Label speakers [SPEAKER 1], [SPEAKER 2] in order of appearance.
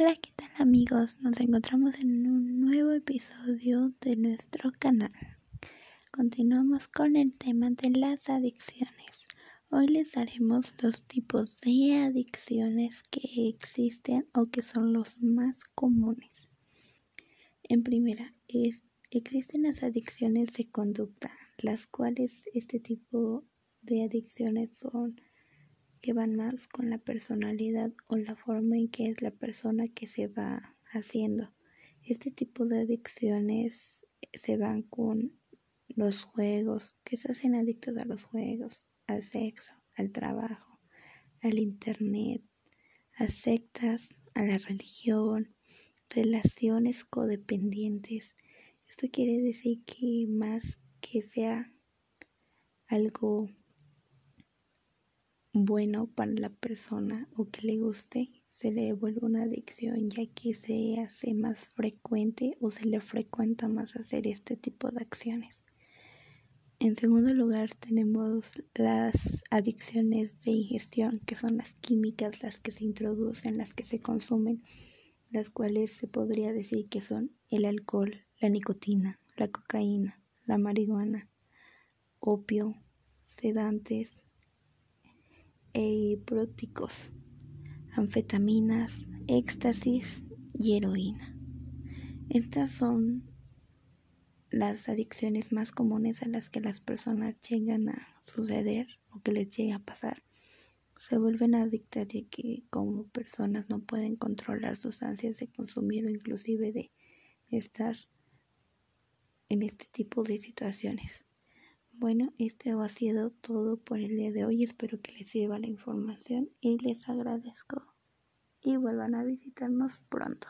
[SPEAKER 1] Hola, ¿qué tal amigos? Nos encontramos en un nuevo episodio de nuestro canal. Continuamos con el tema de las adicciones. Hoy les daremos los tipos de adicciones que existen o que son los más comunes. En primera, existen las adicciones de conducta, las cuales este tipo de adicciones son que van más con la personalidad o la forma en que es la persona que se va haciendo. Este tipo de adicciones se van con los juegos, que se hacen adictos a los juegos, al sexo, al trabajo, al internet, a sectas, a la religión, relaciones codependientes. Esto quiere decir que más que sea algo bueno para la persona o que le guste, se le vuelve una adicción ya que se hace más frecuente o se le frecuenta más hacer este tipo de acciones. En segundo lugar tenemos las adicciones de ingestión, que son las químicas, las que se introducen, las que se consumen, las cuales se podría decir que son el alcohol, la nicotina, la cocaína, la marihuana, opio, sedantes, e anfetaminas, éxtasis y heroína. Estas son las adicciones más comunes a las que las personas llegan a suceder o que les llega a pasar. Se vuelven adictas ya que como personas no pueden controlar sus ansias de consumir o inclusive de estar en este tipo de situaciones. Bueno, esto ha sido todo por el día de hoy. Espero que les sirva la información y les agradezco. Y vuelvan a visitarnos pronto.